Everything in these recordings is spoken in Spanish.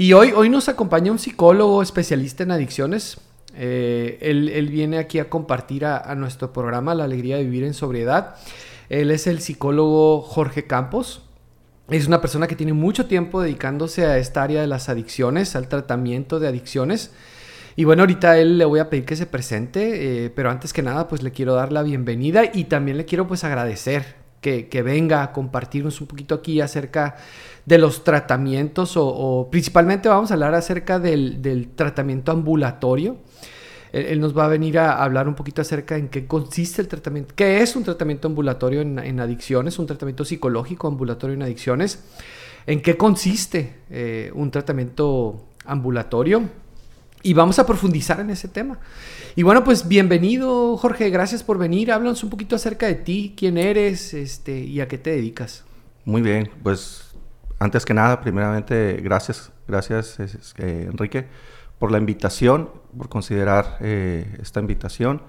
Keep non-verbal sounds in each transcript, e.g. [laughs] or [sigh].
Y hoy, hoy nos acompaña un psicólogo especialista en adicciones. Eh, él, viene aquí a compartir a, nuestro programa La Alegría de Vivir en Sobriedad. Él es el psicólogo Jorge Campos. Es una persona que tiene mucho tiempo dedicándose a esta área de las adicciones, al tratamiento de adicciones. Y bueno, ahorita a él le voy a pedir que se presente, eh, pero antes que nada, pues le quiero dar la bienvenida y también le quiero pues agradecer que, venga a compartirnos un poquito aquí acerca de los tratamientos o, principalmente vamos a hablar acerca del, tratamiento ambulatorio. Él, nos va a venir a hablar un poquito acerca en qué consiste el tratamiento, qué es un tratamiento ambulatorio en, adicciones, un tratamiento psicológico ambulatorio en adicciones, en qué consiste eh, un tratamiento ambulatorio y vamos a profundizar en ese tema. Y bueno, pues bienvenido, Jorge, gracias por venir. Háblanos un poquito acerca de ti, quién eres este, y a qué te dedicas. Muy bien, pues antes que nada, primeramente, gracias, gracias eh, Enrique por la invitación, por considerar eh, esta invitación.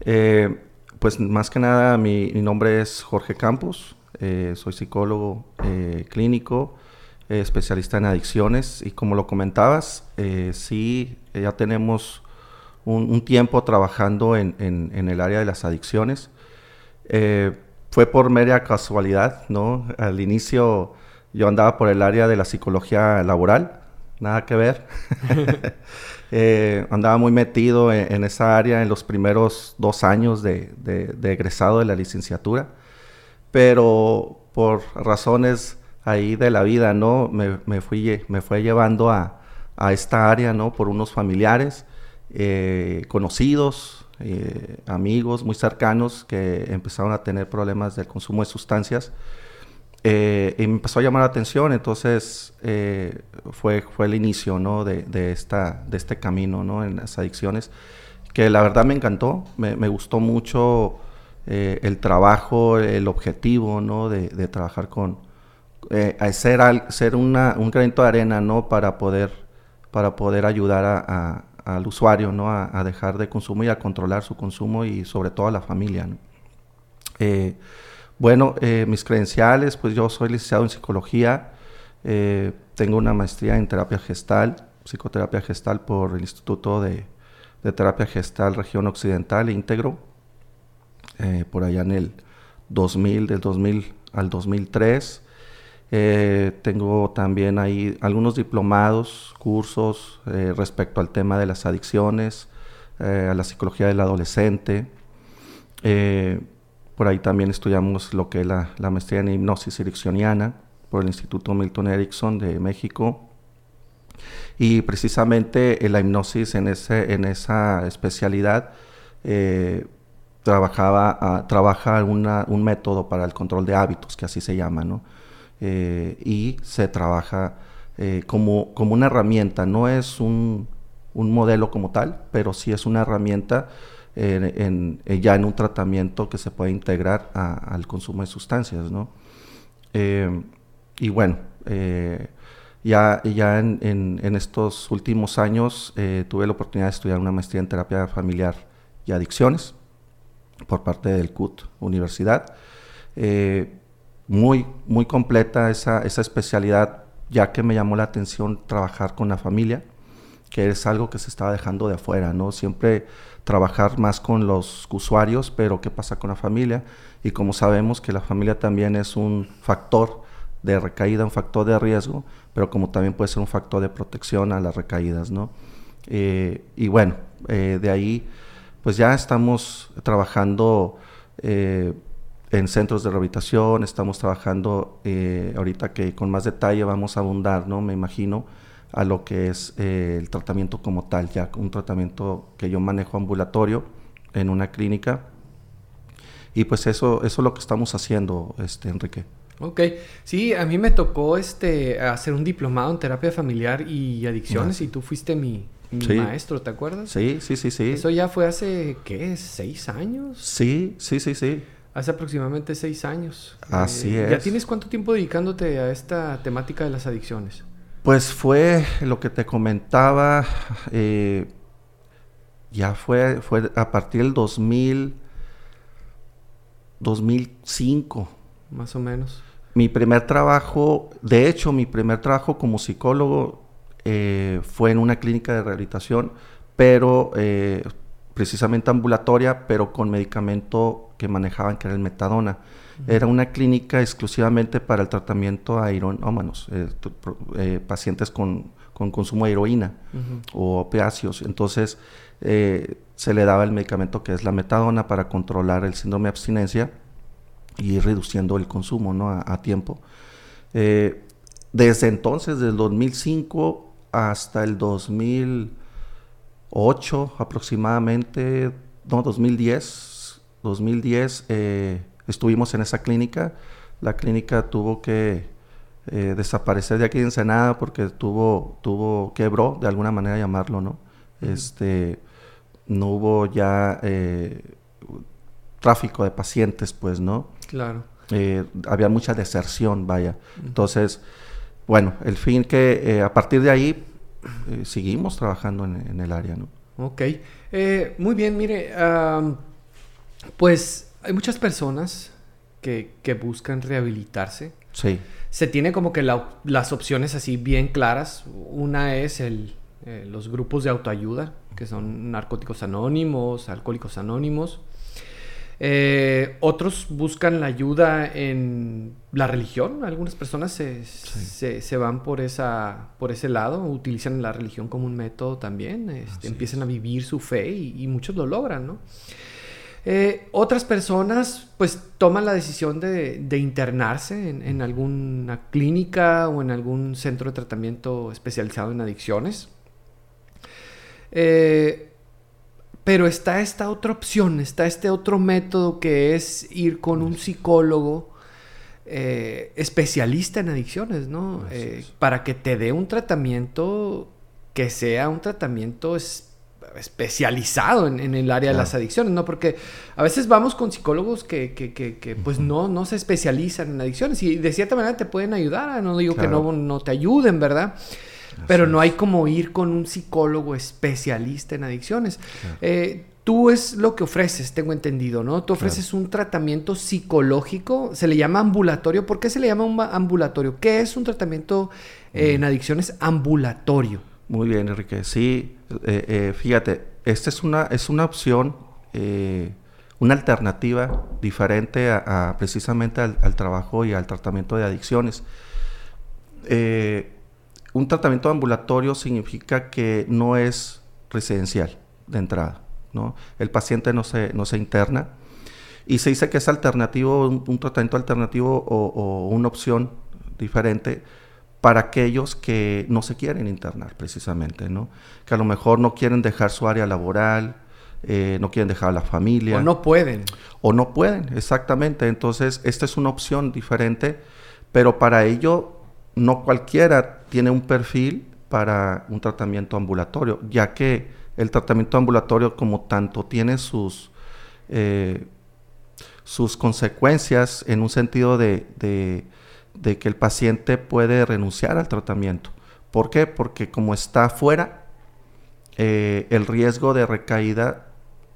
Eh, pues más que nada, mi, mi nombre es Jorge Campos, soy psicólogo clínico, especialista en adicciones y como lo comentabas, sí, ya tenemos un, tiempo trabajando en, el área de las adicciones. Eh, fue por media casualidad, ¿no? Al inicio yo andaba por el área de la psicología laboral, nada que ver. [laughs] Eh, andaba muy metido en, esa área en los primeros dos años de, egresado de la licenciatura, pero por razones ahí de la vida, ¿no? Me, fui, me fue llevando a, a, esta área, ¿no? Por unos familiares eh, conocidos, eh, amigos muy cercanos que empezaron a tener problemas del consumo de sustancias. Eh, y me empezó a llamar la atención, entonces fue, fue el inicio ¿no? de, de, esta, de este camino ¿no? en las adicciones, que la verdad me encantó, me, me gustó mucho el trabajo, el objetivo ¿no? de, de trabajar con, ser, ser un granito de arena ¿no? para, poder, ayudar a al usuario. A, dejar de consumir a controlar su consumo y sobre todo a la familia, eh, bueno, eh, mis credenciales, pues yo soy licenciado en psicología, eh, tengo una maestría en terapia gestal, psicoterapia gestal por el Instituto de, Terapia Gestal Región Occidental Íntegro, por allá en el 2000, del 2000 al 2003. Eh, tengo también ahí algunos diplomados, cursos eh, respecto al tema de las adicciones, eh, a la psicología del adolescente. por ahí también estudiamos lo que es la, maestría en hipnosis ericksoniana por el Instituto Milton Erickson de México. Y precisamente la hipnosis en, ese, en esa especialidad trabajaba, ah, trabaja un método para el control de hábitos, que así se llama, ¿no? Eh, y se trabaja eh, como, como una herramienta, no es un, un, modelo como tal, pero sí es una herramienta en, eh, ya en un tratamiento que se puede integrar al consumo de sustancias. ¿no? y bueno, ya, ya en, en, estos últimos años tuve la oportunidad de estudiar una maestría en terapia familiar y adicciones por parte del CUT Universidad muy, muy completa esa, esa especialidad, ya que me llamó la atención trabajar con la familia, que es algo que se estaba dejando de afuera, ¿no? Siempre trabajar más con los usuarios, pero ¿qué pasa con la familia? Y como sabemos que la familia también es un factor de recaída, un factor de riesgo, pero como también puede ser un factor de protección a las recaídas, ¿no? Eh, y bueno, eh, de ahí pues ya estamos trabajando eh, en centros de rehabilitación, estamos trabajando eh, ahorita que con más detalle vamos a abundar, ¿no? Me imagino, a lo que es eh, el tratamiento como tal, ya un tratamiento que yo manejo ambulatorio en una clínica. Y pues eso, eso es lo que estamos haciendo, este, Enrique. Ok, sí, a mí me tocó este, hacer un diplomado en terapia familiar y adicciones y tú fuiste mi, maestro, ¿te acuerdas? Sí, sí, sí, sí. Eso ya fue hace, ¿qué? ¿Seis años? Sí, sí, sí, sí. Hace aproximadamente seis años. Así eh, es. ¿Ya tienes cuánto tiempo dedicándote a esta temática de las adicciones? Pues fue lo que te comentaba, eh, ya fue, fue a partir del 2000, 2005. Más o menos. Mi primer trabajo, de hecho, mi primer trabajo como psicólogo eh, fue en una clínica de rehabilitación, pero eh, precisamente ambulatoria, pero con medicamento que manejaban, que era el metadona. Era una clínica exclusivamente para el tratamiento a ironómanos, eh, pacientes con, consumo de heroína o opiáceos. Entonces, se le daba el medicamento que es la metadona para controlar el síndrome de abstinencia y ir reduciendo el consumo ¿no? a, tiempo. desde entonces, desde el 2005 hasta el 2008 aproximadamente, no, 2010, 2010 eh, estuvimos en esa clínica. La clínica tuvo que eh, desaparecer de aquí en Ensenada porque tuvo, tuvo, quebró, de alguna manera llamarlo, ¿no? Este, no hubo ya eh, tráfico de pacientes, pues, ¿no? Claro. había mucha deserción, vaya. Entonces, bueno, el fin que a partir de ahí eh, seguimos trabajando en, el área, ¿no? Ok. Eh, muy bien, mire, pues hay muchas personas que, buscan rehabilitarse. Sí. Se tiene como que las opciones así bien claras. Una es el, los grupos de autoayuda, que son narcóticos anónimos, alcohólicos anónimos. Eh, otros buscan la ayuda en la religión. Algunas personas se, van por, esa, por ese lado, utilizan la religión como un método también, este, empiezan a vivir su fe y, muchos lo logran, ¿no? Eh, otras personas pues toman la decisión de, internarse en, alguna clínica o en algún centro de tratamiento especializado en adicciones. Eh, pero está esta otra opción, está este otro método que es ir con un psicólogo eh, especialista en adicciones, ¿no? Eh, para que te dé un tratamiento que sea un tratamiento especializado en, el área de las adicciones, ¿no? Porque a veces vamos con psicólogos que, que, que, pues no, no se especializan en adicciones y de cierta manera te pueden ayudar, no digo que no, no te ayuden, ¿verdad? Pero no hay como ir con un psicólogo especialista en adicciones. Eh, tú es lo que ofreces, tengo entendido, ¿no? Tú ofreces un tratamiento psicológico, se le llama ambulatorio. ¿Por qué se le llama un ambulatorio? ¿Qué es un tratamiento eh, en adicciones ambulatorio? Muy bien, Enrique. Sí, eh, fíjate, esta es una, es una opción, una alternativa diferente a, precisamente al, al, trabajo y al tratamiento de adicciones. Eh, un tratamiento ambulatorio significa que no es residencial de entrada, ¿no? El paciente no se, no se interna y se dice que es alternativo, un, tratamiento alternativo o, una opción diferente para aquellos que no se quieren internar precisamente, ¿no? Que a lo mejor no quieren dejar su área laboral, eh, no quieren dejar a la familia. O no pueden. O no pueden, exactamente. Entonces, esta es una opción diferente, pero para ello no cualquiera tiene un perfil para un tratamiento ambulatorio, ya que el tratamiento ambulatorio como tanto tiene sus, eh, sus consecuencias en un sentido de, que el paciente puede renunciar al tratamiento. ¿Por qué? Porque como está fuera, eh, el riesgo de recaída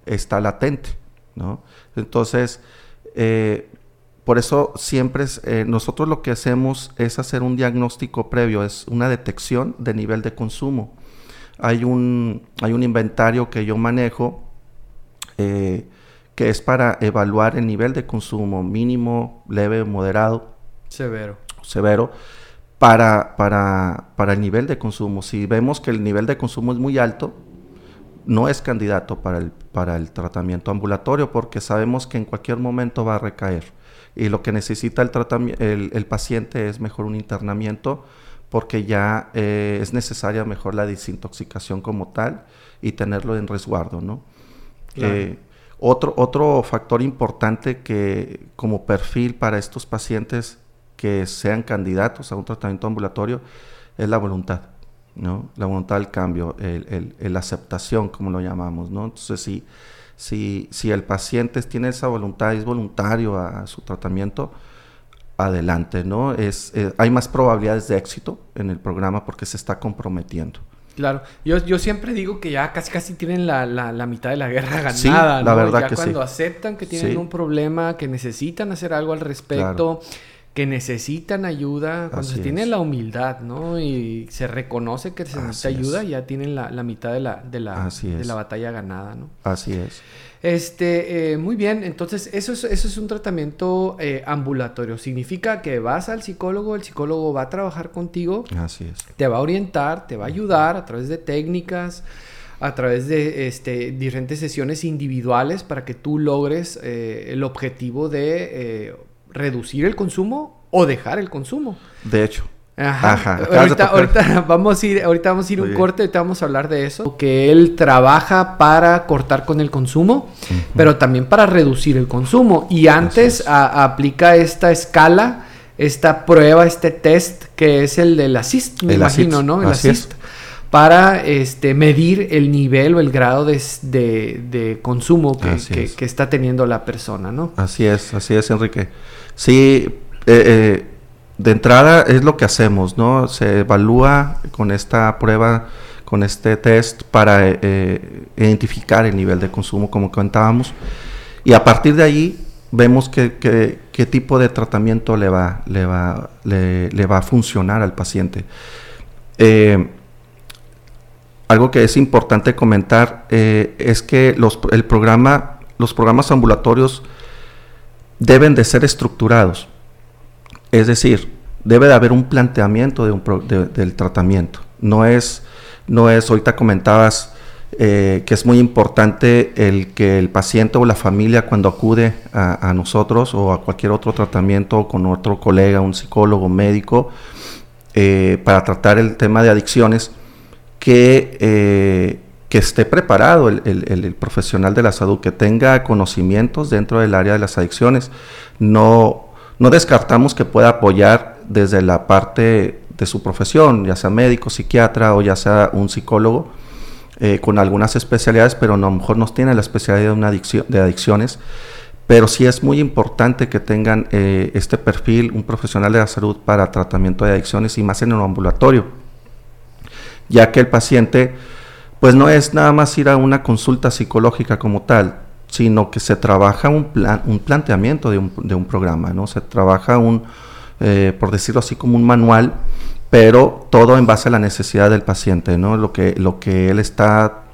está latente. Entonces, eh, por eso siempre eh, nosotros lo que hacemos es hacer un diagnóstico previo, es una detección de nivel de consumo. Hay un, hay un inventario que yo manejo eh, que es para evaluar el nivel de consumo mínimo, leve, moderado. Severo. Severo. Para, para, para el nivel de consumo. Si vemos que el nivel de consumo es muy alto, no es candidato para el, para el tratamiento ambulatorio porque sabemos que en cualquier momento va a recaer y lo que necesita el, el, paciente es mejor un internamiento porque ya eh, es necesaria mejor la desintoxicación como tal y tenerlo en resguardo, ¿no? Eh, otro, otro factor importante que como perfil para estos pacientes que sean candidatos a un tratamiento ambulatorio es la voluntad, ¿no? La voluntad del cambio, la aceptación, como lo llamamos, ¿no? Entonces, sí si, si el paciente tiene esa voluntad, es voluntario a, su tratamiento, adelante, ¿no? Es, eh, hay más probabilidades de éxito en el programa porque se está comprometiendo. Claro, yo, yo siempre digo que ya casi casi tienen la, la, mitad de la guerra [laughs] ganada, la verdad ya cuando aceptan que tienen un problema, que necesitan hacer algo al respecto, que necesitan ayuda, cuando se tiene la humildad, ¿no? Y se reconoce que se necesita ayuda, ya tienen la, mitad de la, de la, de la batalla ganada, ¿no? Así es. Este, eh, muy bien, entonces eso es, eso es un tratamiento eh, ambulatorio. Significa que vas al psicólogo, el psicólogo va a trabajar contigo. Así es. Te va a orientar, te va a ayudar a través de técnicas, a través de este, diferentes sesiones individuales para que tú logres eh, el objetivo de reducir el consumo o dejar el consumo. De hecho. Ajá. Ahorita, [laughs] vamos a ir, ahorita vamos a ir un corte, ahorita vamos a hablar de eso. Que él trabaja para cortar con el consumo, pero también para reducir el consumo. Y antes aplica esta escala, esta prueba, este test, que es el del assist, me imagino, ¿no? El assist. Para este, medir el nivel o el grado de, consumo que, que, está teniendo la persona, ¿no? Así es, así es, Enrique. Sí, eh, eh, de entrada es lo que hacemos, ¿no? Se evalúa con esta prueba, con este test para eh, identificar el nivel de consumo, como comentábamos, y a partir de ahí vemos qué tipo de tratamiento le va, le va, le, va a funcionar al paciente. algo que es importante comentar es que el programa, los programas ambulatorios deben de ser estructurados. Es decir, debe de haber un planteamiento de un del tratamiento. No es, no es, ahorita comentabas eh, que es muy importante el que el paciente o la familia cuando acude a, nosotros o a cualquier otro tratamiento con otro colega, un psicólogo, médico, eh, para tratar el tema de adicciones, que eh, que esté preparado el, profesional de la salud, que tenga conocimientos dentro del área de las adicciones. No, no descartamos que pueda apoyar desde la parte de su profesión, ya sea médico, psiquiatra o ya sea un psicólogo, eh, con algunas especialidades, pero no, a lo mejor no tiene la especialidad de, una adicción, de adicciones. Pero sí es muy importante que tengan eh, este perfil, un profesional de la salud para tratamiento de adicciones y más en el ambulatorio, ya que el paciente pues no es nada más ir a una consulta psicológica como tal, sino que se trabaja un, plan, un planteamiento de un, de un programa, ¿no? Se trabaja un, eh, por decirlo así, como un manual, pero todo en base a la necesidad del paciente, ¿no? Lo que, lo que él está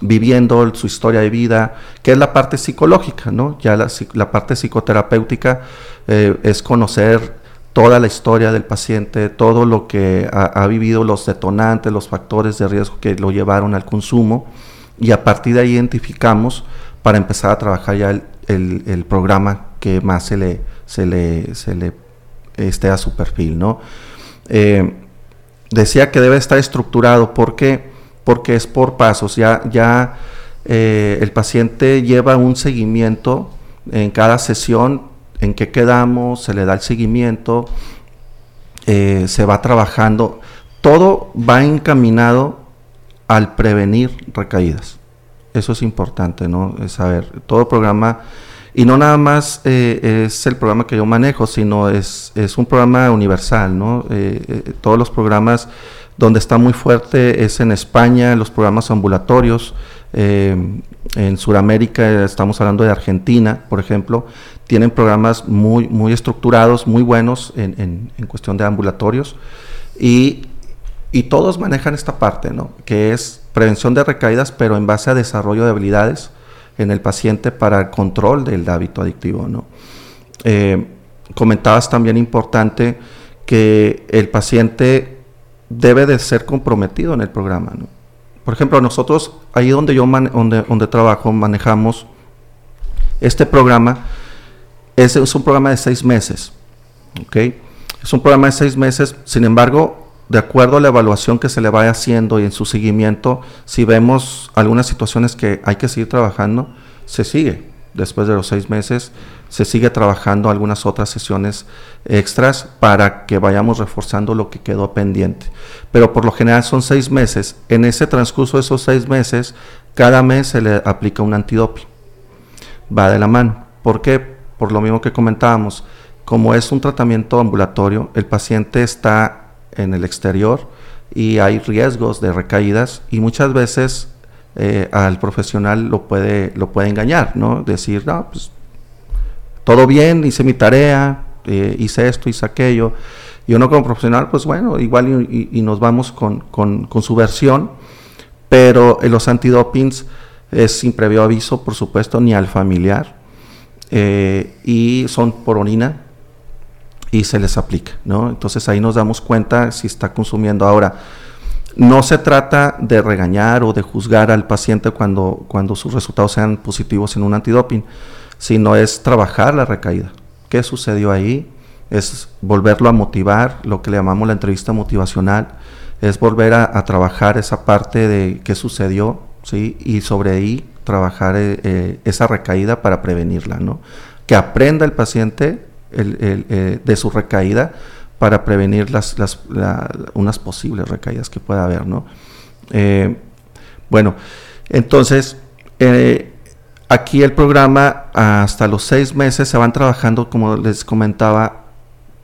viviendo, su historia de vida, que es la parte psicológica, ¿no? Ya la, la parte psicoterapéutica eh, es conocer toda la historia del paciente, todo lo que ha, vivido, los detonantes, los factores de riesgo que lo llevaron al consumo y a partir de ahí identificamos para empezar a trabajar ya el, programa que más se le, se le, se le esté a su perfil, ¿no? Eh, decía que debe estar estructurado, ¿por Porque es por pasos, ya, ya eh, el paciente lleva un seguimiento en cada sesión en qué quedamos, se le da el seguimiento, eh, se va trabajando, todo va encaminado al prevenir recaídas. Eso es importante, ¿no? saber, todo programa, y no nada más eh, es el programa que yo manejo, sino es, es un programa universal, ¿no? Eh, todos los programas donde está muy fuerte es en España, los programas ambulatorios, en Sudamérica estamos hablando de Argentina, por ejemplo, tienen programas muy, muy estructurados, muy buenos en, en, cuestión de ambulatorios y, y, todos manejan esta parte, ¿no? que es prevención de recaídas, pero en base a desarrollo de habilidades en el paciente para el control del hábito adictivo. ¿no? Eh, comentabas también importante que el paciente debe de ser comprometido en el programa. ¿no? Por ejemplo, nosotros, ahí donde yo donde, donde trabajo, manejamos este programa es, es un programa de seis meses. Es un programa de seis meses, sin embargo, de acuerdo a la evaluación que se le vaya haciendo y en su seguimiento, si vemos algunas situaciones que hay que seguir trabajando, se sigue. Después de los seis meses, se sigue trabajando algunas otras sesiones extras para que vayamos reforzando lo que quedó pendiente. Pero por lo general son seis meses. En ese transcurso de esos seis meses, cada mes se le aplica un antidoping. Va de la mano. ¿Por qué? por lo mismo que comentábamos, como es un tratamiento ambulatorio, el paciente está en el exterior y hay riesgos de recaídas y muchas veces eh, al profesional lo puede, lo puede engañar, ¿no? Decir, no, pues todo bien, hice mi tarea, eh, hice esto, hice aquello. Y uno como profesional, pues bueno, igual y, nos vamos con, con, su versión, pero los antidopings es sin previo aviso, por supuesto, ni al familiar, eh, y son por orina y se les aplica, ¿no? Entonces ahí nos damos cuenta si está consumiendo. Ahora, no se trata de regañar o de juzgar al paciente cuando, cuando sus resultados sean positivos en un antidoping, sino es trabajar la recaída. ¿Qué sucedió ahí? Es volverlo a motivar, lo que le llamamos la entrevista motivacional, es volver a, trabajar esa parte de qué sucedió, ¿sí? Y sobre ahí trabajar eh, eh, esa recaída para prevenirla, ¿no? Que aprenda el paciente eh, de su recaída para prevenir las, unas posibles recaídas que pueda haber, ¿no? bueno, entonces, aquí el programa hasta los seis meses se van trabajando, como les comentaba,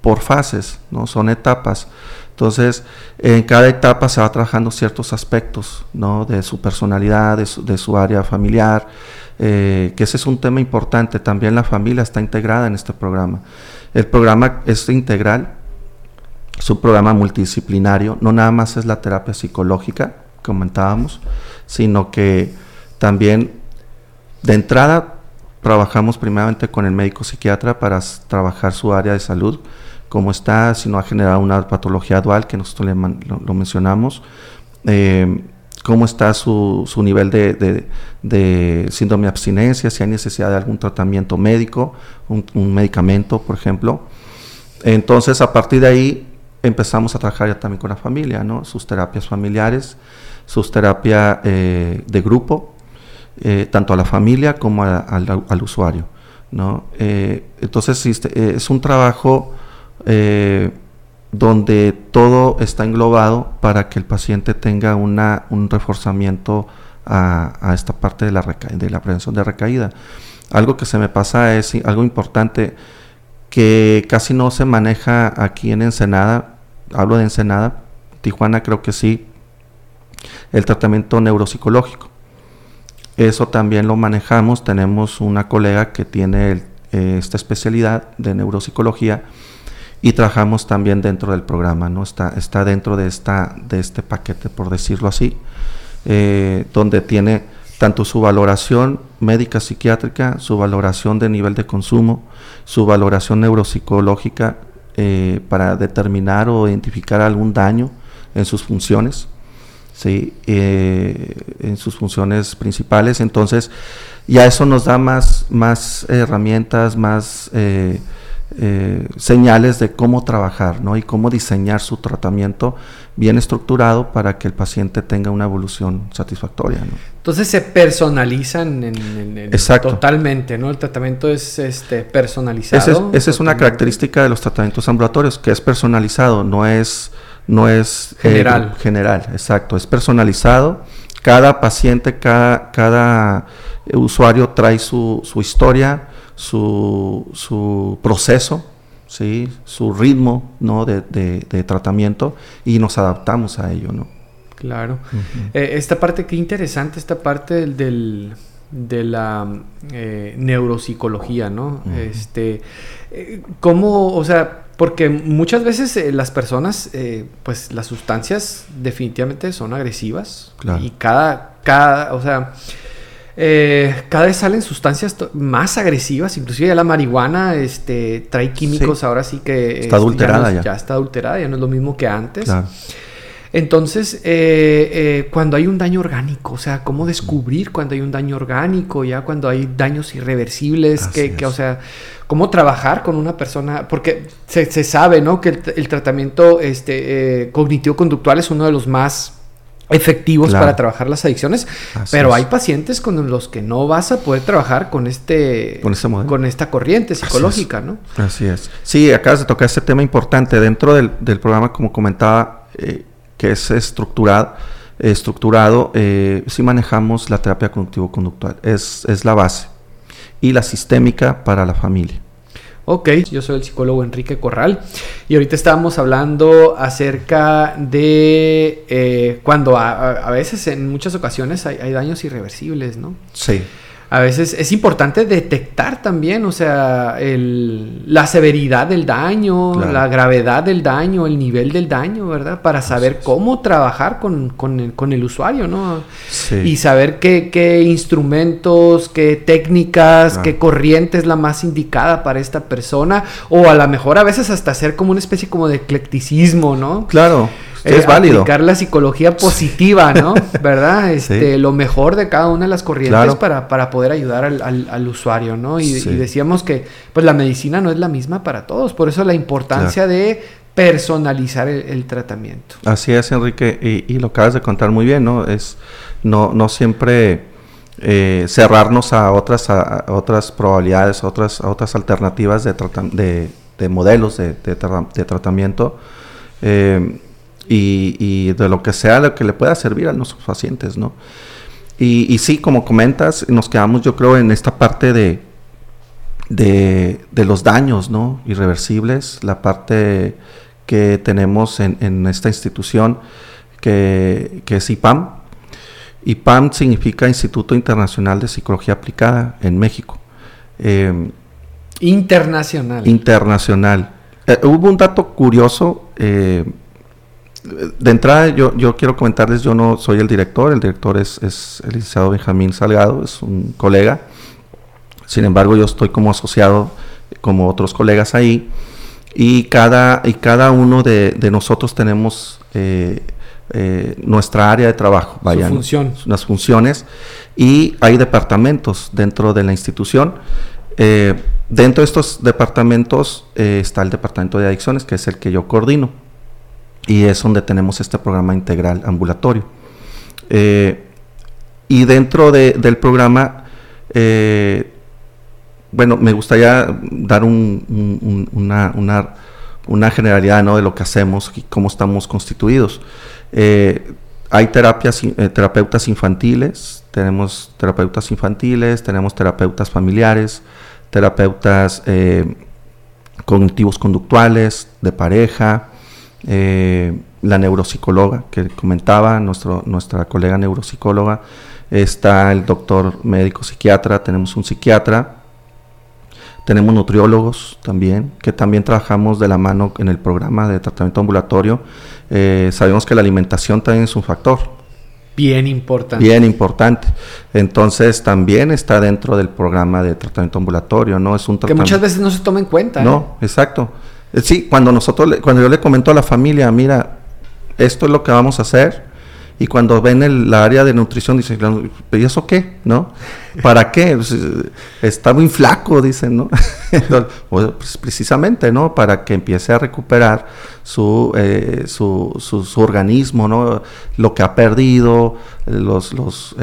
por fases, ¿no? Son etapas. Entonces, en cada etapa se va trabajando ciertos aspectos ¿no? de su personalidad, de su, área familiar, eh, que ese es un tema importante. También la familia está integrada en este programa. El programa es integral, es un programa multidisciplinario, no nada más es la terapia psicológica, comentábamos, sino que también de entrada trabajamos primeramente con el médico psiquiatra para trabajar su área de salud cómo está, si no ha generado una patología dual, que nosotros lo, mencionamos, eh, cómo está su, nivel de, síndrome de abstinencia, si hay necesidad de algún tratamiento médico, un, medicamento, por ejemplo. Entonces, a partir de ahí, empezamos a trabajar ya también con la familia, ¿no? sus terapias familiares, sus terapias eh, de grupo, eh, tanto a la familia como al, usuario. ¿no? entonces, es un trabajo eh, donde todo está englobado para que el paciente tenga una, un reforzamiento a, esta parte de la, de la prevención de recaída. Algo que se me pasa es algo importante que casi no se maneja aquí en Ensenada, hablo de Ensenada, Tijuana creo que sí, el tratamiento neuropsicológico. Eso también lo manejamos, tenemos una colega que tiene eh, esta especialidad de neuropsicología y trabajamos también dentro del programa, ¿no? Está, está dentro de, esta, de este paquete, por decirlo así, eh, donde tiene tanto su valoración médica psiquiátrica, su valoración de nivel de consumo, su valoración neuropsicológica eh, para determinar o identificar algún daño en sus funciones, ¿sí? Eh, en sus funciones principales. Entonces, ya eso nos da más, más herramientas, más señales de cómo trabajar ¿no? y cómo diseñar su tratamiento bien estructurado para que el paciente tenga una evolución satisfactoria. ¿no? Entonces se personalizan en, totalmente, ¿no? El tratamiento es este, personalizado. Esa es, una característica de los tratamientos ambulatorios, que es personalizado, no es, no es eh, general. general, exacto, es personalizado. Cada paciente, cada, cada usuario trae su, su historia, su, su proceso, ¿sí? su ritmo ¿no? de, de, tratamiento y nos adaptamos a ello. ¿no? Claro. Eh, esta parte, qué interesante, esta parte del, de la eh, neuropsicología, ¿no? Este, eh, ¿cómo, o sea, porque muchas veces las personas, pues las sustancias definitivamente son agresivas y cada, cada, o sea, eh, cada vez salen sustancias más agresivas, inclusive ya la marihuana este, trae químicos ahora sí que... Está este, adulterada ya, ya. está adulterada, ya no es lo mismo que antes. Entonces, eh, eh, cuando hay un daño orgánico, o sea, ¿cómo descubrir cuando hay un daño orgánico? Ya cuando hay daños irreversibles, que, o sea, ¿cómo trabajar con una persona? Porque se, sabe, ¿no? Que el, tratamiento este, cognitivo-conductual es uno de los más efectivos para trabajar las adicciones, pero hay pacientes con los que no vas a poder trabajar con este con, con esta corriente psicológica, ¿no? Así es. Sí, acabas de tocar este tema importante. Dentro del, programa, como comentaba, eh, que es estructurado, estructurado eh, sí manejamos la terapia cognitivo-conductual, es, es la base, y la sistémica para la familia. Ok, yo soy el psicólogo Enrique Corral y ahorita estábamos hablando acerca de eh, cuando a, veces en muchas ocasiones hay, daños irreversibles, ¿no? Sí. A veces es importante detectar también, o sea, el, la severidad del daño, la gravedad del daño, el nivel del daño, ¿verdad? Para saber cómo trabajar con, con, el, usuario, ¿no? Y saber qué, qué, instrumentos, qué técnicas, qué corriente es la más indicada para esta persona, o a lo mejor a veces hasta hacer como una especie como de eclecticismo, ¿no? Claro es eh, válido. Aplicar la psicología positiva, ¿no? [laughs] ¿Verdad? Este, Lo mejor de cada una de las corrientes para, para, poder ayudar al, usuario, ¿no? Y, decíamos que pues la medicina no es la misma para todos, por eso la importancia de personalizar el, tratamiento. Así es, Enrique, y, lo acabas de contar muy bien, ¿no? Es no, no siempre eh, cerrarnos a otras, a, otras probabilidades, a otras, otras alternativas de, de, de modelos de, de tratamiento. Eh, y, de lo que sea, lo que le pueda servir a nuestros pacientes, ¿no? Y, y sí, como comentas, nos quedamos yo creo en esta parte de, de, los daños, ¿no? Irreversibles, la parte que tenemos en, esta institución que, es IPAM. IPAM significa Instituto Internacional de Psicología Aplicada en México. Em, internacional. Internacional. Eh, hubo un dato curioso. Eh, de entrada, yo, yo quiero comentarles, yo no soy el director, el director es, es el licenciado Benjamín Salgado, es un colega. Sin embargo, yo estoy como asociado, como otros colegas ahí, y cada, y cada uno de, nosotros tenemos eh, eh, nuestra área de trabajo, vaya, función. unas funciones, y hay departamentos dentro de la institución. Eh, dentro de estos departamentos está el departamento de adicciones, que es el que yo coordino y es donde tenemos este programa integral ambulatorio. Eh, y dentro del programa, eh, bueno, me gustaría dar una, una, generalidad ¿no? de lo que hacemos y cómo estamos constituidos. Eh, hay terapias, terapeutas infantiles, tenemos terapeutas infantiles, tenemos terapeutas familiares, terapeutas cognitivos conductuales, de pareja, eh, la neuropsicóloga que comentaba, nuestro, nuestra colega neuropsicóloga, está el doctor médico psiquiatra, tenemos un psiquiatra, tenemos nutriólogos también, que también trabajamos de la mano en el programa de tratamiento ambulatorio. Eh, sabemos que la alimentación también es un factor. Bien importante. Bien importante. Entonces también está dentro del programa de tratamiento ambulatorio, ¿no? Es un Que muchas veces no se toma en cuenta. No, ¿eh? exacto. Eh, sí, cuando nosotros, cuando yo le comento a la familia, mira, esto es lo que vamos a hacer, y cuando ven el área de nutrición dicen, ¿y eso qué? ¿No? [laughs] ¿Para qué? Pues, eh, está muy flaco, dicen, ¿no? [laughs] pues precisamente, ¿no? Para que empiece a recuperar su, eh, su, su, organismo, ¿no? Lo que ha perdido, los, los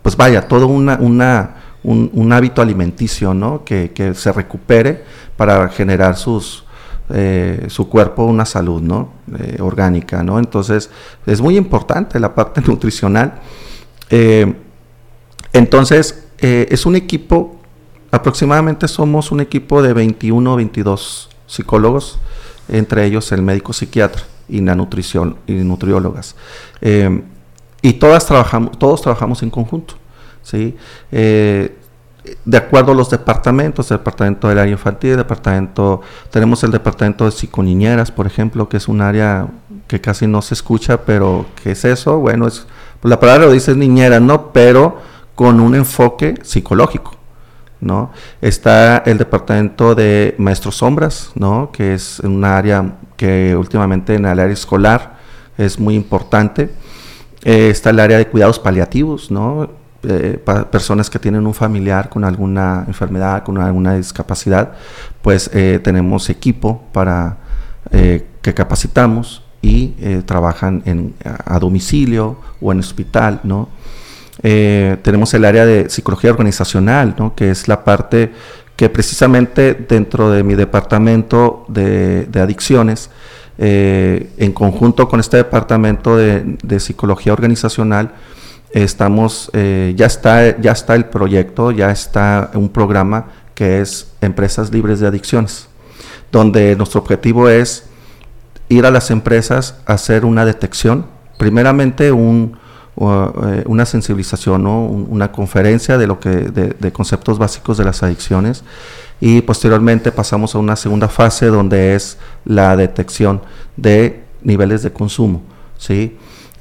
pues vaya, todo una, una, un, un hábito alimenticio, ¿no? Que, que se recupere para generar sus, eh, su cuerpo una salud ¿no? Eh, orgánica. ¿no? Entonces, es muy importante la parte [laughs] nutricional. Eh, entonces, es un equipo, aproximadamente somos un equipo de 21 o 22 psicólogos, entre ellos el médico psiquiatra y la nutrición y nutriólogas. y todas trabajamos, todos trabajamos en conjunto. ¿sí? De acuerdo a los departamentos, el departamento del área infantil, departamento, tenemos el departamento de psiconiñeras, por ejemplo, que es un área que casi no se escucha, pero ¿qué es eso? Bueno, es, pues la palabra lo dice niñera, ¿no? Pero con un enfoque psicológico, ¿no? Está el departamento de maestros sombras, ¿no? Que es un área que últimamente en el área escolar es muy importante. Eh, está el área de cuidados paliativos, ¿no? Eh, personas que tienen un familiar con alguna enfermedad, con alguna discapacidad, pues eh, tenemos equipo para eh, que capacitamos y trabajan en, a, domicilio o en hospital, ¿no? tenemos el área de psicología organizacional, ¿no? que es la parte que precisamente dentro de mi departamento de, adicciones, en conjunto con este departamento de, de psicología organizacional, estamos, eh, ya, está, ya está el proyecto, ya está un programa que es Empresas Libres de Adicciones, donde nuestro objetivo es ir a las empresas a hacer una detección, primeramente un, eh, una sensibilización, ¿no? una conferencia de, lo que, de, conceptos básicos de las adicciones y posteriormente pasamos a una segunda fase donde es la detección de niveles de consumo, ¿sí?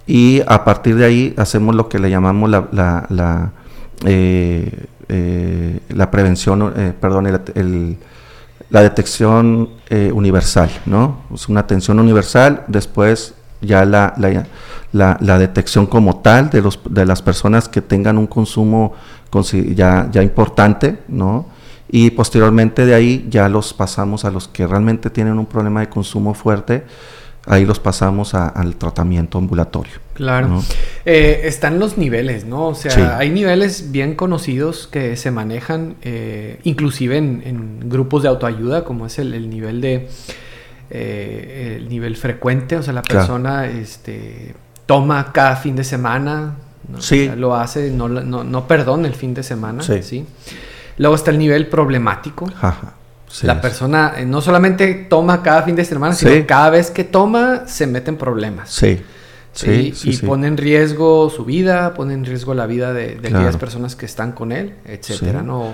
Y a partir de ahí hacemos lo que le llamamos la, la, la, eh, eh, prevención, perdón, el, la detección universal, ¿no? Es una atención universal, después ya la, la, la, detección como tal de, los, de las personas que tengan un consumo ya, ya importante, ¿no? Y posteriormente de ahí ya los pasamos a los que realmente tienen un problema de consumo fuerte, ahí los pasamos al tratamiento ambulatorio. Claro. Eh, están los niveles, ¿no? O sea, hay niveles bien conocidos que se manejan, eh, inclusive en, grupos de autoayuda, como es el nivel de eh, el nivel frecuente, o sea, la persona este, toma cada fin de semana, lo hace, no, no, perdona el fin de semana, sí. Luego está el nivel problemático. La persona eh, no solamente toma cada fin de semana, sino cada vez que toma se mete en problemas. Sí. Sí, y pone en riesgo su vida, pone en riesgo la vida de, de aquellas personas que están con él, etcétera, ¿no?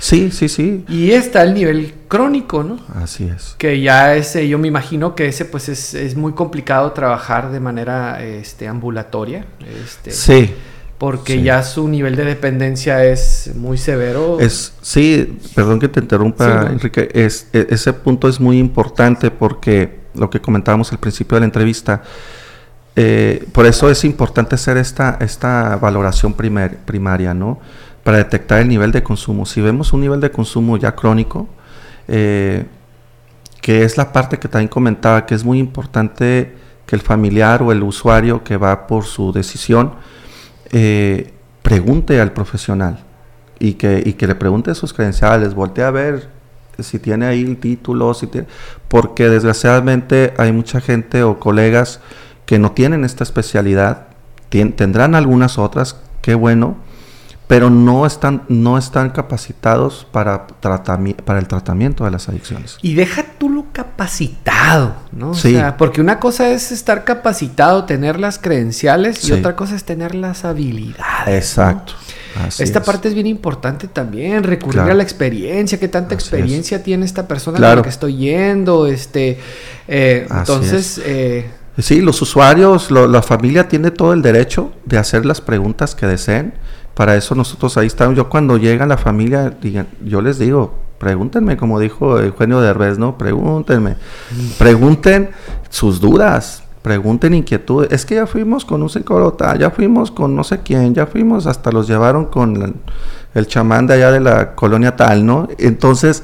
Sí, sí, sí. Y está el nivel crónico, ¿no? Así es. Que ya ese, yo me imagino que ese pues es, es muy complicado trabajar de manera este, ambulatoria. Este, sí. Porque ya su nivel de dependencia es muy severo. Es, sí, perdón que te interrumpa, Enrique. Es, e, ese punto es muy importante porque lo que comentábamos al principio de la entrevista, eh, por eso es importante hacer esta, esta valoración primaria, ¿no? Para detectar el nivel de consumo. Si vemos un nivel de consumo ya crónico, eh, que es la parte que también comentaba, que es muy importante que el familiar o el usuario que va por su decisión eh, pregunte al profesional y que, y que le pregunte sus credenciales, voltee a ver si tiene ahí el título, si tiene, porque desgraciadamente hay mucha gente o colegas que no tienen esta especialidad, tendrán algunas otras, qué bueno, pero no están, no están capacitados para, para el tratamiento de las adicciones. Y deja tú lo capacitado, ¿no? Sí. O sea, porque una cosa es estar capacitado, tener las credenciales, y otra cosa es tener las habilidades. Exacto. esta parte es bien importante también, recurrir a la experiencia, qué tanta experiencia tiene esta persona claro. la que estoy yendo, este, eh, entonces, eh, Sí, los usuarios, la familia tiene todo el derecho de hacer las preguntas que deseen. Para eso nosotros ahí estamos. Yo cuando llega la familia, digan, yo les digo, pregúntenme, como dijo Eugenio Derbez, ¿no? Pregúntenme. Pregunten sus dudas, pregunten inquietudes. Es que ya fuimos con un psicólogo, ya fuimos con no sé quién, ya fuimos, hasta los llevaron con el chamán de allá de la colonia tal, ¿no? Entonces,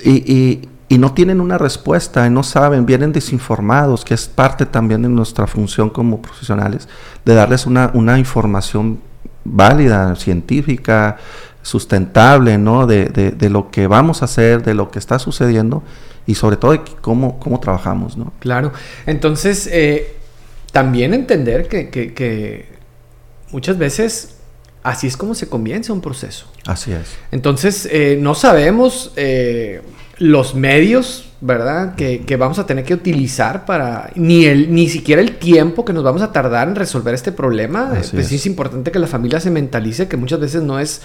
y y no tienen una respuesta, y no saben, vienen desinformados, que es parte también de nuestra función como profesionales, de darles una, una información válida, científica, sustentable, ¿no? De, de, lo que vamos a hacer, de lo que está sucediendo y sobre todo de cómo, cómo trabajamos, ¿no? Claro. Entonces, eh, también entender que, que, que muchas veces así es como se comienza un proceso. Así es. Entonces, eh, no sabemos... Eh, los medios, ¿verdad? Que, vamos a tener que utilizar para, ni, el, ni siquiera el tiempo que nos vamos a tardar en resolver este problema. pues es. es importante que la familia se mentalice que muchas veces no es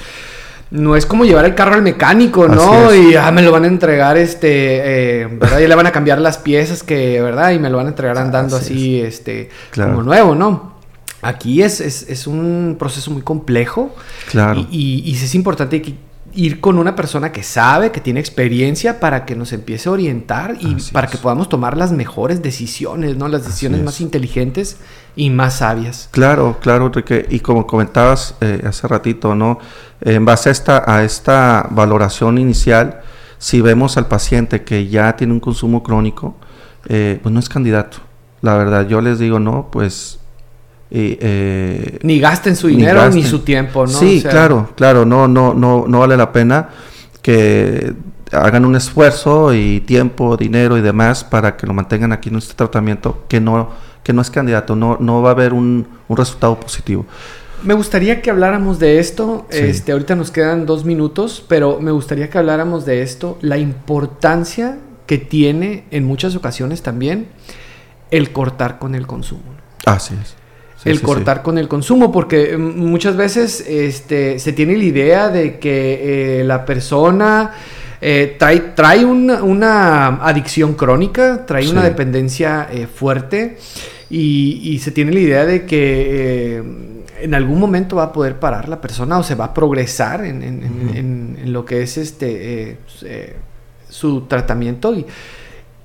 no es como llevar el carro al mecánico, ¿no? Y ah, me lo van a entregar, este, eh, ¿verdad? Y le van a cambiar las piezas que, ¿verdad? Y me lo van a entregar andando así, este, como nuevo, ¿no? Aquí es, es, un proceso muy complejo. Claro. Y, y es importante que ir con una persona que sabe, que tiene experiencia para que nos empiece a orientar y para que podamos tomar las mejores decisiones, ¿no? Las decisiones más inteligentes y más sabias. Claro, claro, Enrique. Y como comentabas eh, hace ratito, ¿no? En base a esta, a esta valoración inicial, si vemos al paciente que ya tiene un consumo crónico, eh, pues no es candidato. La verdad, yo les digo, no, pues eh, ni gasten su dinero ni, su tiempo, ¿no? Sí, claro, claro, no, no, no, no vale la pena que hagan un esfuerzo y tiempo, dinero y demás para que lo mantengan aquí en este tratamiento que no, que no es candidato, no, no va a haber un, resultado positivo. Me gustaría que habláramos de esto. Este, ahorita nos quedan dos minutos, pero me gustaría que habláramos de esto, la importancia que tiene en muchas ocasiones también el cortar con el consumo. Así es. El cortar con el consumo, porque mm, muchas veces este, se tiene la idea de que eh, la persona eh, trae, trae una, adicción crónica, trae una dependencia eh, fuerte y, se tiene la idea de que en algún momento va a poder parar la persona o se va a progresar en, lo que es este su tratamiento y,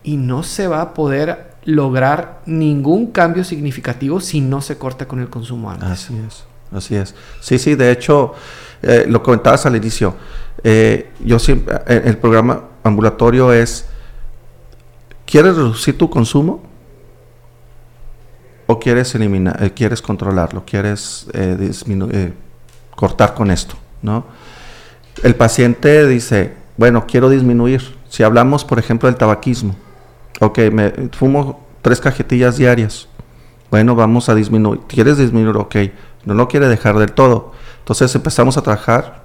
y no se va a poder lograr ningún cambio significativo si no se corta con el consumo antes. Así es, así es. Sí, sí, de hecho, eh, lo comentabas al inicio. Eh, yo siempre, eh, el programa ambulatorio es, ¿quieres reducir tu consumo? ¿O quieres eliminar, quieres controlarlo, quieres cortar con esto? ¿no? El paciente dice, bueno, quiero disminuir. Si hablamos, por ejemplo, del tabaquismo, ok, me fumo tres cajetillas diarias. Bueno, vamos a disminuir. ¿Quieres disminuir? Ok, no lo quiere dejar del todo. Entonces empezamos a trabajar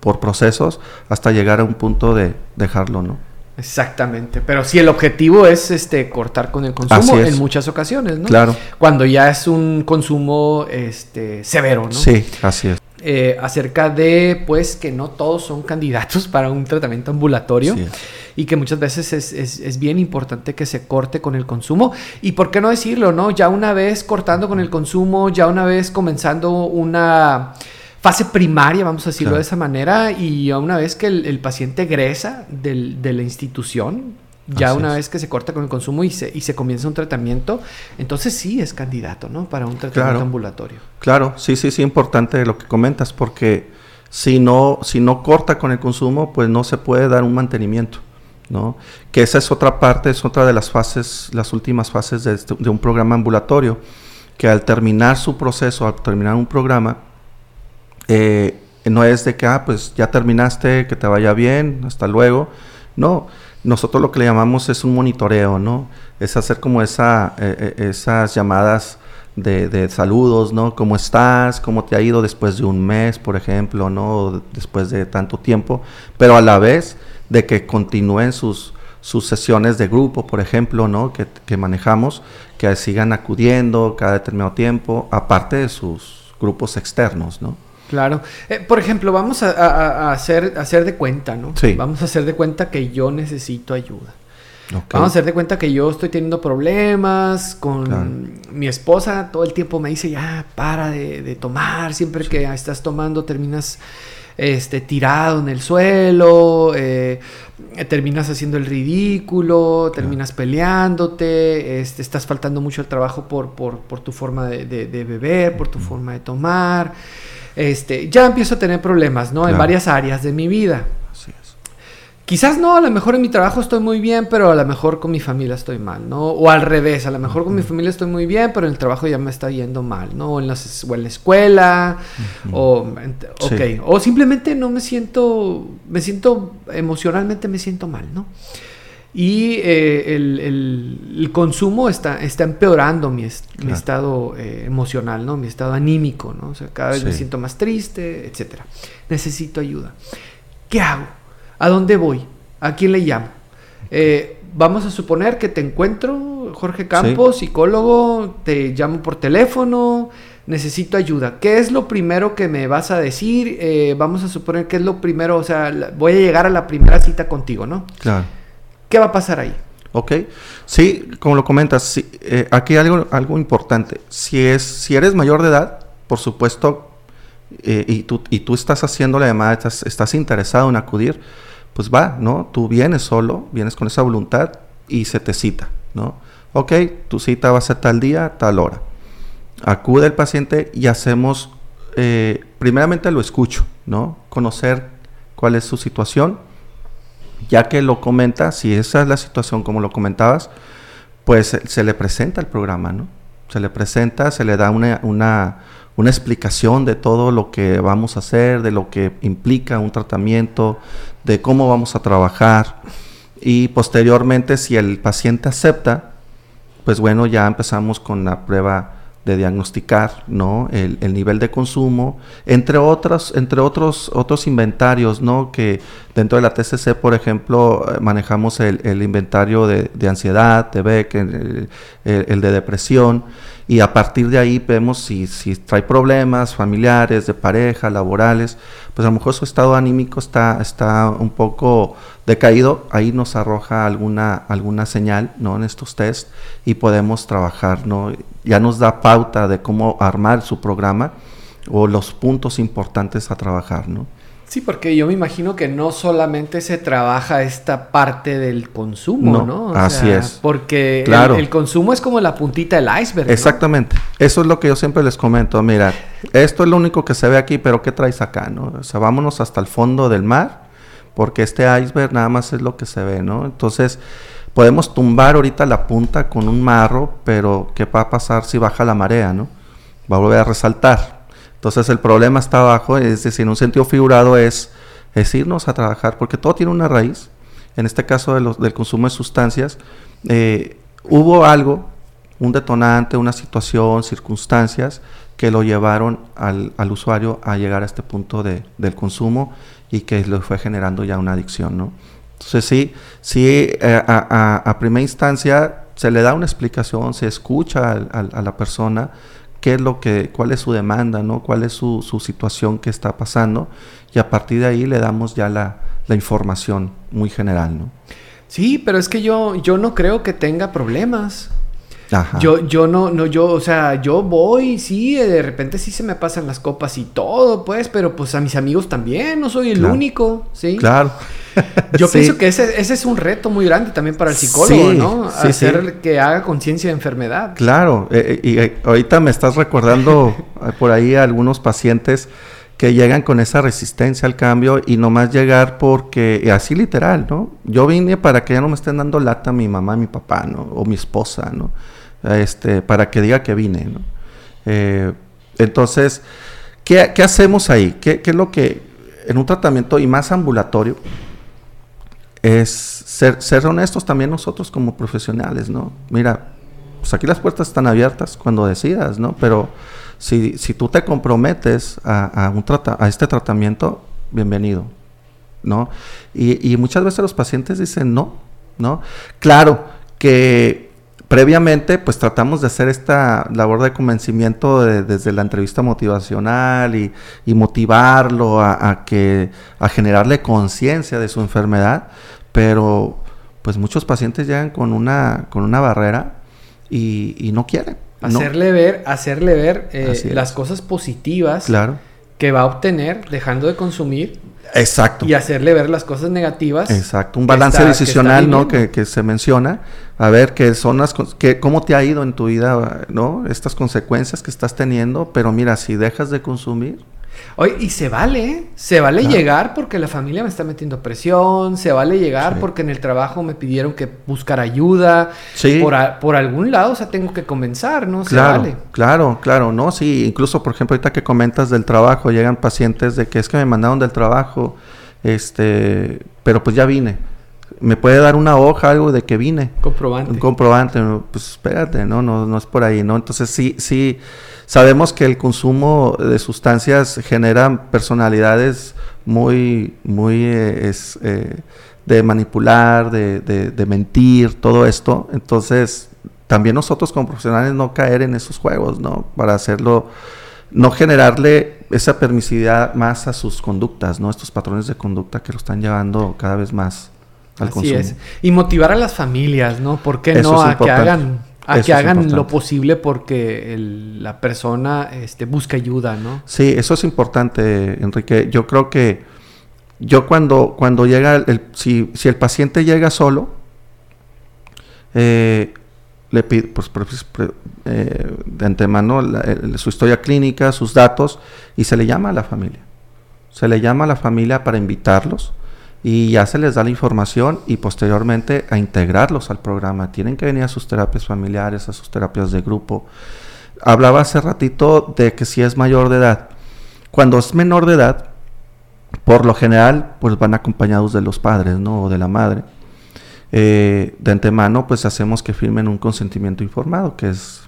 por procesos hasta llegar a un punto de dejarlo, ¿no? Exactamente, pero si el objetivo es este cortar con el consumo en muchas ocasiones, ¿no? Claro. Cuando ya es un consumo este severo, ¿no? Sí, así es. Eh, acerca de pues que no todos son candidatos [laughs] para un tratamiento ambulatorio y que muchas veces es, bien importante que se corte con el consumo y por qué no decirlo, ¿no? Ya una vez cortando con el consumo, ya una vez comenzando una fase primaria, vamos a decirlo de esa manera, y una vez que el, paciente egresa de la institución, ya una vez que se corta con el consumo y se, y se comienza un tratamiento, entonces sí es candidato, ¿no? Para un tratamiento ambulatorio. Claro, sí, sí, sí, importante lo que comentas, porque si no, si no corta con el consumo, pues no se puede dar un mantenimiento, ¿no? Que esa es otra parte, es otra de las fases, las últimas fases de, este, de un programa ambulatorio, que al terminar su proceso, al terminar un programa, eh, no es de que, ah, pues ya terminaste, que te vaya bien, hasta luego. No, nosotros lo que le llamamos es un monitoreo, ¿no? Es hacer como esa, eh, eh, esas llamadas de, saludos, ¿no? ¿Cómo estás? ¿Cómo te ha ido después de un mes, por ejemplo, ¿no? Después de tanto tiempo, pero a la vez de que continúen sus, sus sesiones de grupo, por ejemplo, ¿no? Que, que manejamos, que sigan acudiendo cada determinado tiempo, aparte de sus grupos externos, ¿no? Claro. Eh, por ejemplo, vamos a, hacer, hacer de cuenta, ¿no? Sí. Vamos a hacer de cuenta que yo necesito ayuda. Vamos a hacer de cuenta que yo estoy teniendo problemas con mi esposa. Todo el tiempo me dice, ya, para de, tomar. Siempre que estás tomando terminas este, tirado en el suelo, eh, terminas haciendo el ridículo, terminas peleándote, este, estás faltando mucho el trabajo por, por, tu forma de, de beber, por tu forma de tomar este, ya empiezo a tener problemas, ¿no? En varias áreas de mi vida. Quizás no, a lo mejor en mi trabajo estoy muy bien, pero a lo mejor con mi familia estoy mal, ¿no? O al revés, a lo mejor con mi familia estoy muy bien, pero en el trabajo ya me está yendo mal, ¿no? O en, la escuela, o, o simplemente no me siento, me siento, emocionalmente me siento mal, ¿no? y eh, el, consumo está, está empeorando mi, mi estado eh, emocional, ¿no? Mi estado anímico, ¿no? O sea, cada vez me siento más triste, etcétera. Necesito ayuda. ¿Qué hago? ¿A dónde voy? ¿A quién le llamo? Eh, vamos a suponer que te encuentro, Jorge Campos, psicólogo, te llamo por teléfono, necesito ayuda. ¿Qué es lo primero que me vas a decir? vamos a suponer que es lo primero, o sea, voy a llegar a la primera cita contigo, ¿no? Claro. ¿Qué va a pasar ahí? Ok, sí, como lo comentas, eh, aquí hay algo, algo importante. Si, es, si eres mayor de edad, por supuesto, eh, y, tú, y tú estás haciendo la llamada, estás, estás interesado en acudir, pues va, ¿no? Tú vienes solo, vienes con esa voluntad y se te cita, ¿no? Ok, tu cita va a ser tal día, tal hora. Acude el paciente y hacemos, eh, primeramente lo escucho, ¿no? Conocer cuál es su situación ya que lo comenta, si esa es la situación como lo comentabas, pues se, le presenta el programa, ¿no? Se le presenta, se le da una, una, una, explicación de todo lo que vamos a hacer, de lo que implica un tratamiento, de cómo vamos a trabajar. Y posteriormente, si el paciente acepta, pues bueno, ya empezamos con la prueba de diagnosticar ¿no? el, nivel de consumo, entre, otras, entre otros, otros inventarios, ¿no? que dentro de la TCC, por ejemplo, eh, manejamos el, inventario de, ansiedad, de el, el, de depresión, Y a partir de ahí vemos si, si trae problemas familiares, de pareja, laborales, pues a lo mejor su estado anímico está, está un poco decaído, ahí nos arroja alguna, alguna señal ¿no? en estos test y podemos trabajar, ¿no? ya nos da pauta de cómo armar su programa o los puntos importantes a trabajar. ¿no? Sí, porque yo me imagino que no solamente se trabaja esta parte del consumo, ¿no? así es. Porque claro. el, consumo es como la puntita del iceberg. Exactamente. Eso es lo que yo siempre les comento. Mira, esto es lo único que se ve aquí, pero ¿qué traes acá, no? O sea, vámonos hasta el fondo del mar, porque este iceberg nada más es lo que se ve, ¿no? Entonces, podemos tumbar ahorita la punta con un marro, pero ¿qué va a pasar si baja la marea, no? Va a volver a resaltar. Entonces el problema está abajo, es decir, en un sentido figurado es, es irnos a trabajar, porque todo tiene una raíz. En este caso del consumo de sustancias, eh, hubo algo, un detonante, una situación, circunstancias que lo llevaron al, al usuario a llegar a este punto de, del consumo y que le fue generando ya una adicción, ¿no? Entonces sí, sí eh, a, a, a, primera instancia se le da una explicación, se escucha a, a la persona, qué es lo que, cuál es su demanda, ¿no? cuál es su, su situación que está pasando y a partir de ahí le damos ya la, la información muy general, ¿no? Sí, pero es que yo, yo no creo que tenga problemas. Ajá. Yo, yo no, no, yo, o sea, yo voy, sí, de repente sí se me pasan las copas y todo, pues, pero pues a mis amigos también, no soy el Claro. único, ¿sí? Claro. [laughs] Yo Sí. pienso que ese, ese es un reto muy grande también para el psicólogo, Sí, ¿no? sí, Hacer que haga conciencia de enfermedad. Claro, eh, eh, y eh, ahorita me estás recordando [laughs] eh, por ahí a algunos pacientes que llegan con esa resistencia al cambio y nomás llegar porque, así literal, ¿no? Yo vine para que ya no me estén dando lata mi mamá, mi papá, ¿no? O mi esposa, ¿no? Este, para que diga que vine, ¿no? Eh, entonces, ¿qué, qué hacemos ahí? ¿Qué, qué es lo que en un tratamiento y más ambulatorio es ser, ser honestos también nosotros como profesionales, ¿no? Mira, pues aquí las puertas están abiertas cuando decidas, ¿no? Pero si, si tú te comprometes a, a un trata- a este tratamiento, bienvenido, ¿no? Y, y muchas veces los pacientes dicen no, ¿no? Claro que previamente pues tratamos de hacer esta labor de convencimiento de- desde la entrevista motivacional y, y motivarlo a, a que a generarle conciencia de su enfermedad, pero pues muchos pacientes llegan con una con una barrera y, y no quieren. no. Hacerle ver, hacerle ver eh, las cosas positivas Claro. que va a obtener dejando de consumir Exacto. y hacerle ver las cosas negativas. Exacto, un que balance está- que decisional, está ¿no? Que, que se menciona, a ver qué son las, que, cómo te ha ido en tu vida, ¿no? Estas consecuencias que estás teniendo, pero mira, si dejas de consumir, Oye, y se vale, ¿eh? Se vale Claro. llegar porque la familia me está metiendo presión, se vale llegar Sí. porque en el trabajo me pidieron que buscar ayuda. Sí. Por, a- por algún lado, o sea, tengo que comenzar, ¿no? Se claro, vale. claro, claro, ¿no? Sí, incluso, por ejemplo, ahorita que comentas del trabajo, llegan pacientes de que es que me mandaron del trabajo, este, pero pues ya vine. ¿Me puede dar una hoja, algo de que vine? Comprobante. Un comprobante, pues espérate, ¿no? ¿no? No es por ahí, ¿no? Entonces sí, sí, sabemos que el consumo de sustancias genera personalidades muy, muy eh, es, eh, de manipular, de, de- de mentir, todo esto. Entonces, también nosotros como profesionales no caer en esos juegos, ¿no? Para hacerlo, no generarle esa permisividad más a sus conductas, ¿no? Estos patrones de conducta que lo están llevando cada vez más al Así consumo. es. Y motivar a las familias, ¿no? ¿Por qué Eso no a que hagan, a Eso que hagan lo posible porque el- la persona este, busca ayuda, ¿no? Sí, eso es importante, Enrique. Yo creo que yo cuando, cuando llega, el, el- si, si el paciente llega solo, eh, le pido pues, pre- pre- eh, de antemano la- el- su historia clínica, sus datos, y se le llama a la familia. Se le llama a la familia para invitarlos y ya se les da la información y posteriormente a integrarlos al programa. Tienen que venir a sus terapias familiares, a sus terapias de grupo. Hablaba hace ratito de que si es mayor de edad. Cuando es menor de edad, por lo general, pues van acompañados de los padres, ¿no? O de la madre. Eh, de antemano, pues hacemos que firmen un consentimiento informado, que es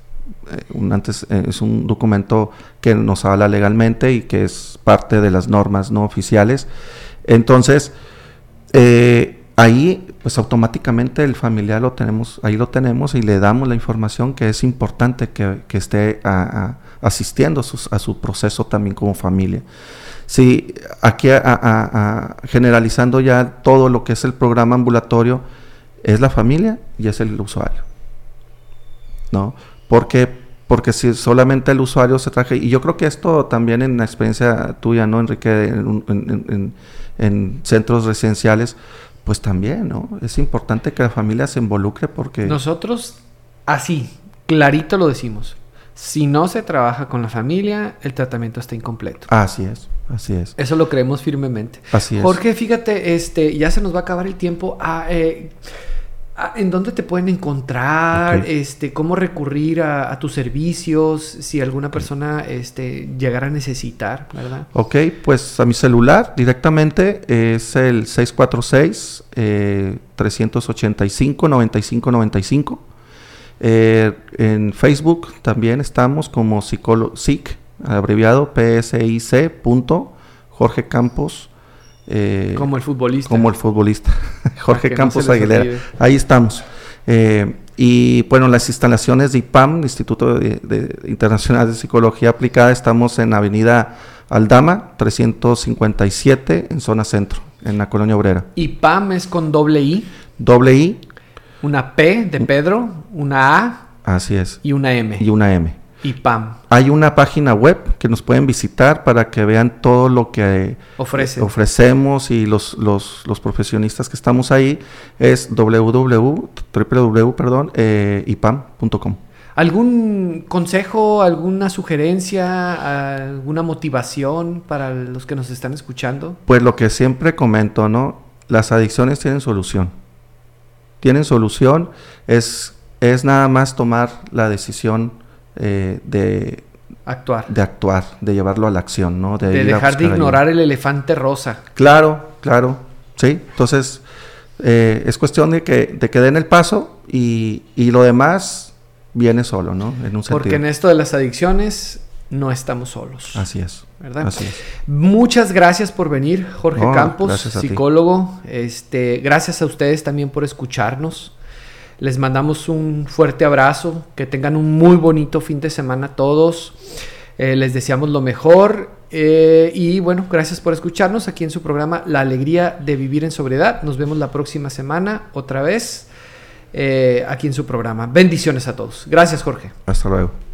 eh, un antes eh, es un documento que nos habla legalmente y que es parte de las normas no oficiales. Entonces, eh, ahí pues automáticamente el familiar lo tenemos, ahí lo tenemos y le damos la información que es importante que, esté asistiendo a, su proceso también como familia. Sí, aquí generalizando ya todo lo que es el programa ambulatorio, es la familia y es el usuario. ¿No? Porque, porque si solamente el usuario se traje, y yo creo que esto también en la experiencia tuya, ¿no, Enrique? En, en centros residenciales, pues también, ¿no? Es importante que la familia se involucre porque... Nosotros, así, clarito lo decimos. Si no se trabaja con la familia, el tratamiento está incompleto. Así es, así es. Eso lo creemos firmemente. Así es. Jorge, fíjate, este, ya se nos va a acabar el tiempo. Ah, eh, ¿En dónde te pueden encontrar? Este, ¿Cómo recurrir a, tus servicios si alguna persona este, llegara a necesitar? ¿verdad? Ok, pues a mi celular directamente es el 646-385-9595. Eh, en Facebook también estamos como SIC, abreviado PSIC. Jorge Campos eh, como el futbolista. Como el futbolista. [laughs] Jorge Campos Aguilera. Ahí estamos. Eh, y bueno, las instalaciones de IPAM, Instituto Internacional de Psicología Aplicada, estamos en Avenida Aldama, 357, en zona centro, en la colonia obrera. IPAM es con doble I. Doble I. Una P de Pedro, una A. Así es. Y una M. Y una M. IPAM. Hay una página web que nos pueden visitar para que vean todo lo que ofrecemos y los, los, los, profesionistas que estamos ahí. Es www.ipam.com. Eh, ¿Algún consejo, alguna sugerencia, alguna motivación para los que nos están escuchando? Pues lo que siempre comento, ¿no? Las adicciones tienen solución. Tienen solución, es, es nada más tomar la decisión eh, de actuar. De actuar, de llevarlo a la acción, ¿no? De, dejar de ignorar el elefante rosa. Claro, claro, sí. Entonces, eh, es cuestión de que, de que den el paso y, y lo demás viene solo, ¿no? En un Porque en esto de las adicciones no estamos solos. Así es. ¿verdad? Así es. Muchas gracias por venir, Jorge Campos, psicólogo. Este, gracias a ustedes también por escucharnos. Les mandamos un fuerte abrazo, que tengan un muy bonito fin de semana todos. Eh, les deseamos lo mejor eh, y bueno, gracias por escucharnos aquí en su programa La Alegría de Vivir en Sobriedad. Nos vemos la próxima semana otra vez eh, aquí en su programa. Bendiciones a todos. Gracias Jorge. Hasta luego.